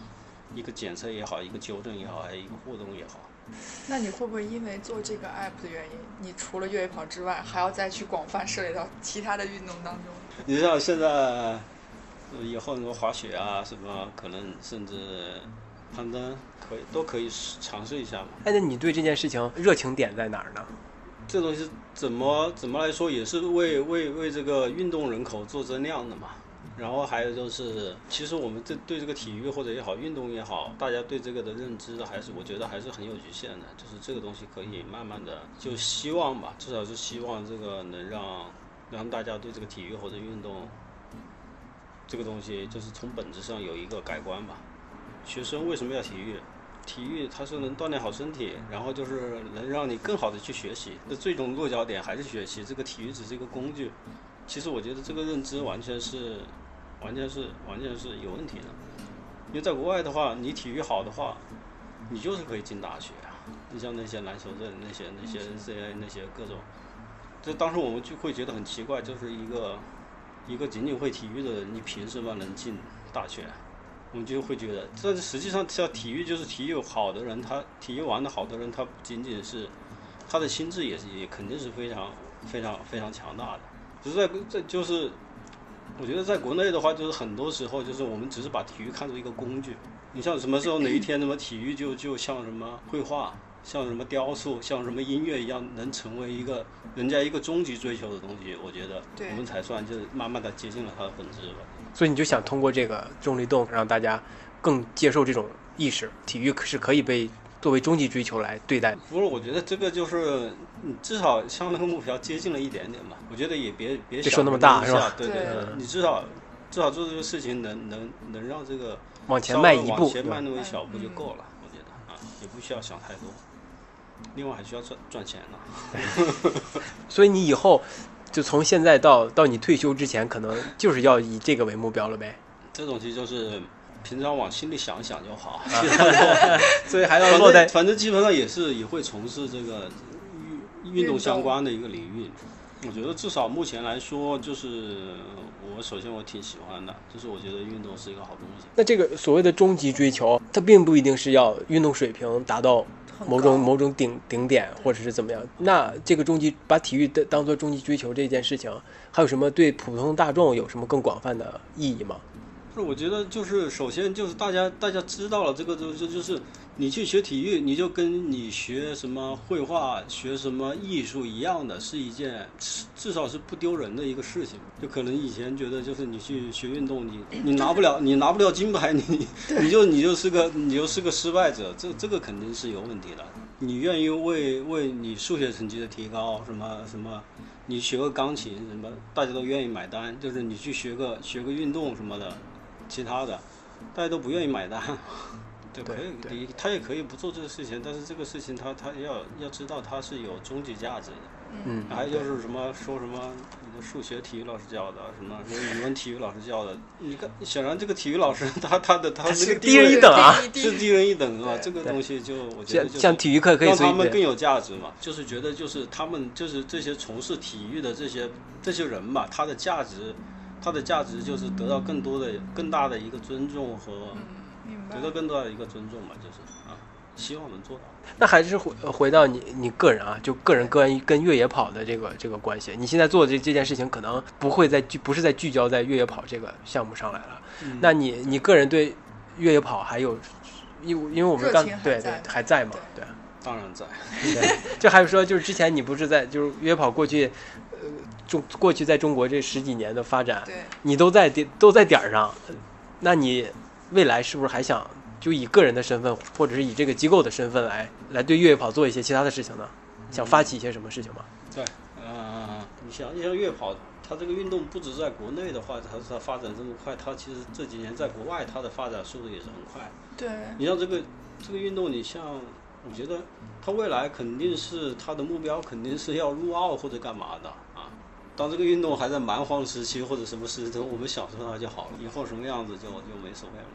Speaker 1: 一个检测也好，一个纠正也好，还有一个互动也好。
Speaker 4: 那你会不会因为做这个 app 的原因，你除了越野跑之外，还要再去广泛涉猎到其他的运动当中？
Speaker 1: 你像现在。以后什么滑雪啊，什么可能甚至攀登，可以都可以尝试一下嘛。
Speaker 2: 哎，那你对这件事情热情点在哪儿呢？
Speaker 1: 这东西怎么怎么来说，也是为为为这个运动人口做增量的嘛。然后还有就是，其实我们这对这个体育或者也好，运动也好，大家对这个的认知还是我觉得还是很有局限的。就是这个东西可以慢慢的，就希望吧，至少是希望这个能让让大家对这个体育或者运动。这个东西就是从本质上有一个改观吧。学生为什么要体育？体育它是能锻炼好身体，然后就是能让你更好的去学习。那最终落脚点还是学习，这个体育只是一个工具。其实我觉得这个认知完全是，完全是完全是有问题的。因为在国外的话，你体育好的话，你就是可以进大学啊。你像那些篮球队那些那些 NCAA 那些各种，这当时我们就会觉得很奇怪，就是一个。一个仅仅会体育的人，你凭什么能进大学？我们就会觉得，但是实际上，像体育就是体育好的人，他体育玩的好的人，他不仅仅是他的心智也是也肯定是非常非常非常强大的。只是在在就是，我觉得在国内的话，就是很多时候就是我们只是把体育看作一个工具。你像什么时候哪一天什么体育就就像什么绘画。像什么雕塑，像什么音乐一样，能成为一个人家一个终极追求的东西，我觉得我们才算就是慢慢的接近了它的本质吧。
Speaker 2: 所以你就想通过这个重力动，让大家更接受这种意识，体育是可以被作为终极追求来对待。
Speaker 1: 不是，我觉得这个就是至少向那个目标接近了一点点吧。我觉得也别别
Speaker 2: 说那么大，
Speaker 1: 是
Speaker 2: 吧？
Speaker 1: 对对对，你至少至少做这个事情能能能让这个
Speaker 2: 往前迈一步，
Speaker 1: 往前迈那么一小步就够了。我觉得啊，也不需要想太多。另外还需要赚赚钱呢，
Speaker 2: 所以你以后就从现在到到你退休之前，可能就是要以这个为目标了呗。
Speaker 1: 这种其实就是平常往心里想想就好，
Speaker 2: 所以还要落在
Speaker 1: 反正基本上也是也会从事这个运运动相关的一个领域。我觉得至少目前来说，就是我首先我挺喜欢的，就是我觉得运动是一个好东西。
Speaker 2: 那这个所谓的终极追求，它并不一定是要运动水平达到。某种某种顶顶点，或者是怎么样？那这个终极把体育的当做终极追求这件事情，还有什么对普通大众有什么更广泛的意义吗？
Speaker 1: 是，我觉得就是首先就是大家大家知道了这个就就就是。你去学体育，你就跟你学什么绘画、学什么艺术一样的，是一件至少是不丢人的一个事情。就可能以前觉得，就是你去学运动，你你拿不了，你拿不了金牌，你你就你就是个你就是个失败者，这这个肯定是有问题的。你愿意为为你数学成绩的提高，什么什么，你学个钢琴什么，大家都愿意买单。就是你去学个学个运动什么的，其他的，大家都不愿意买单。对，可以，你他也可以不做这个事情，但是这个事情他他要要知道他是有终极价值的。
Speaker 2: 嗯。
Speaker 1: 还有就是什么说什么你的数学体育老师教的，什么语文体育老师教的，你看显然这个体育老师 他他的他是
Speaker 2: 低人一等啊，
Speaker 1: 是低人一等啊，这个东西就我觉得
Speaker 2: 像体育课可以
Speaker 1: 让他们更有价值嘛，就是觉得就是他们就是这些从事体育的这些这些人嘛，他的价值，他的价值就是得到更多的更大的一个尊重和。得到更多的一个尊重嘛，就是啊，希望能做到。
Speaker 2: 那还是回回到你你个人啊，就个人跟跟越野跑的这个这个关系。你现在做的这这件事情，可能不会再聚不是在聚焦在越野跑这个项目上来了。那你你个人对越野跑还有，因因为我们刚对对还在嘛？对，
Speaker 1: 当然在。
Speaker 2: 对，就还有说，就是之前你不是在就是越野跑过去，呃，中过去在中国这十几年的发展，你都在点都在点儿上，那你。未来是不是还想就以个人的身份，或者是以这个机构的身份来来对越野跑做一些其他的事情呢？想发起一些什么事情吗？
Speaker 1: 对，呃，你想，你像越野跑，它这个运动不止在国内的话，它它发展这么快，它其实这几年在国外它的发展速度也是很快。
Speaker 4: 对。
Speaker 1: 你像这个这个运动，你像我觉得它未来肯定是它的目标肯定是要入奥或者干嘛的啊。当这个运动还在蛮荒时期或者什么时期，我们享受它就好了，以后什么样子就就没所谓了。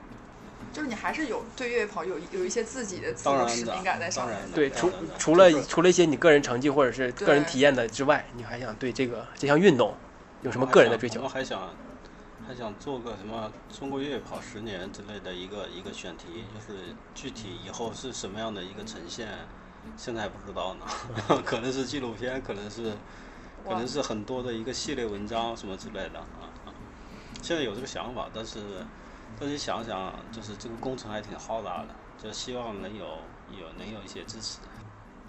Speaker 4: 就是你还是有对越野跑有有一些自己的自我使命感在上面。
Speaker 2: 对，除除了除了一些你个人成绩或者是个人体验的之外，你还想对这个这项运动有什么个人的追求？
Speaker 1: 我还想还想做个什么中国越野跑十年之类的一个一个选题，就是具体以后是什么样的一个呈现，现在还不知道呢。可能是纪录片，可能是可能是很多的一个系列文章什么之类的啊啊。现在有这个想法，但是。但是想想，就是这个工程还挺浩大的，就希望能有有能有一些支持。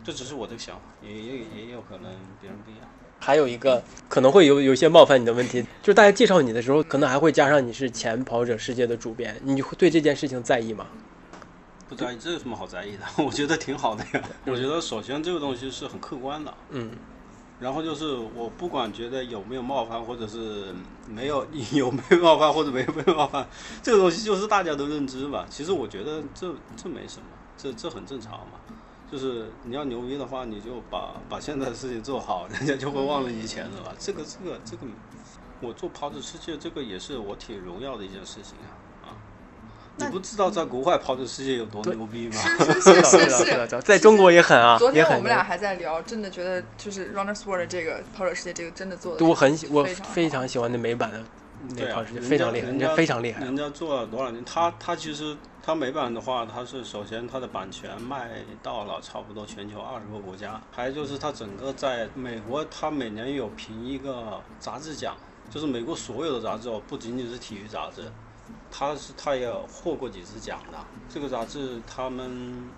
Speaker 1: 这只是我的想法，也也也有可能别人不一样。
Speaker 2: 还有一个可能会有有一些冒犯你的问题，就是大家介绍你的时候，可能还会加上你是前跑者世界的主编，你会对这件事情在意吗？
Speaker 1: 不在意，这有什么好在意的？我觉得挺好的呀。我觉得首先这个东西是很客观的。
Speaker 2: 嗯。
Speaker 1: 然后就是我不管觉得有没有冒犯，或者是没有有没有冒犯，或者没有被冒犯，这个东西就是大家的认知吧。其实我觉得这这没什么，这这很正常嘛。就是你要牛逼的话，你就把把现在的事情做好，人家就会忘了以前的吧。这个这个这个，我做跑者世界这个也是我挺荣耀的一件事情啊。你不知道在国外跑者世界有多牛逼吗？
Speaker 4: 是 是是是是，
Speaker 2: 在中国也狠啊。
Speaker 4: 昨天我们俩还在聊，真的觉得就是 Runners World 这个跑者世界这个真的做的。
Speaker 2: 我很喜，我非常喜欢那美版的那跑者世界，非常厉害，
Speaker 1: 人家
Speaker 2: 非常厉害。
Speaker 1: 人家做了多少年？他他其实他美版的话，他是首先他的版权卖到了差不多全球二十个国家，还有就是他整个在美国，他每年有评一个杂志奖，就是美国所有的杂志哦，不仅仅是体育杂志。他是他也获过几次奖的。这个杂志他们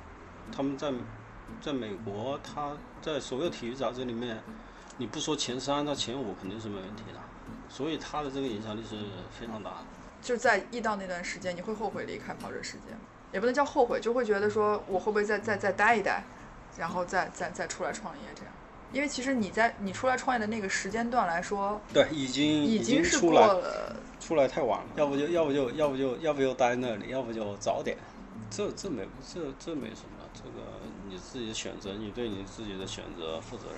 Speaker 1: 他们在在美国，他在所有体育杂志里面，你不说前三，那前五肯定是没问题的。所以他的这个影响力是非常大的。
Speaker 4: 就在一到那段时间，你会后悔离开跑者世界吗？也不能叫后悔，就会觉得说我会不会再再再待一待，然后再再再出来创业这样。因为其实你在你出来创业的那个时间段来说，
Speaker 1: 对，已经
Speaker 4: 已
Speaker 1: 经
Speaker 4: 是过了。
Speaker 1: 出来太晚了，要不就要不就要不就要不就待那里，要不就早点。这这没这这没什么，这个你自己的选择，你对你自己的选择负责任，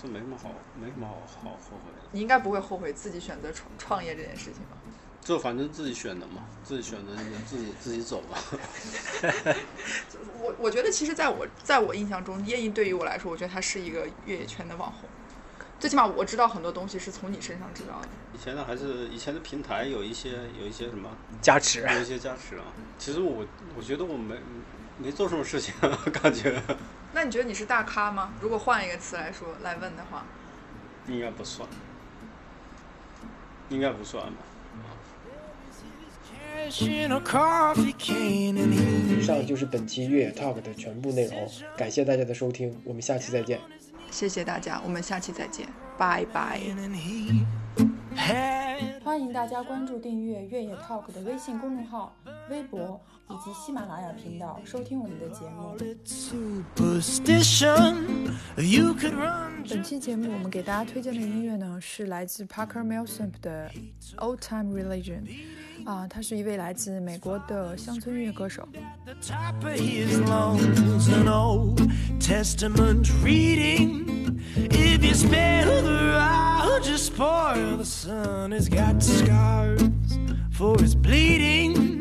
Speaker 1: 这没什么好没什么好好后悔的。
Speaker 4: 你应该不会后悔自己选择创创业这件事情吧？
Speaker 1: 这反正自己选的嘛，自己选择你就自己自己走吧。
Speaker 4: 我我觉得其实在我在我印象中，叶毅对于我来说，我觉得他是一个越野圈的网红。最起码我知道很多东西是从你身上知道的。
Speaker 1: 以前的还是以前的平台有一些有一些什么
Speaker 2: 加持，
Speaker 1: 有一些加持啊。其实我我觉得我没没做什么事情，感觉。
Speaker 4: 那你觉得你是大咖吗？如果换一个词来说来问的话，
Speaker 1: 应该不算，应该不算吧。
Speaker 2: 以上就是本期越野 Talk 的全部内容，感谢大家的收听，我们下期再见。
Speaker 4: 谢谢大家，我们下期再见，拜拜。
Speaker 3: 欢迎大家关注订阅越野 Talk 的微信公众号、微博以及喜马拉雅频道，收听我们的节目。本期节目我们给大家推荐的音乐呢，是来自 Parker Millsap 的 Old Time Religion。啊，他是一位来自美国的乡村音乐歌手。If you spell the rod, just spoil the sun. It's got scars for his bleeding.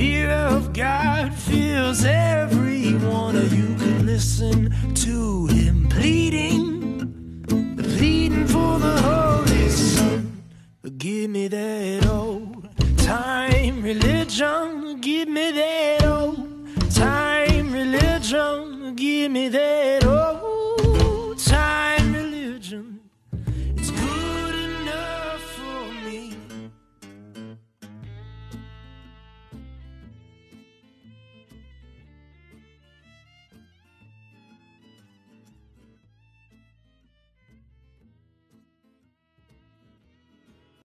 Speaker 3: Fear of God fills every one of you. Could listen to him pleading, pleading for the Holy Son. Give me that old time religion. Give me that old time religion. Give me that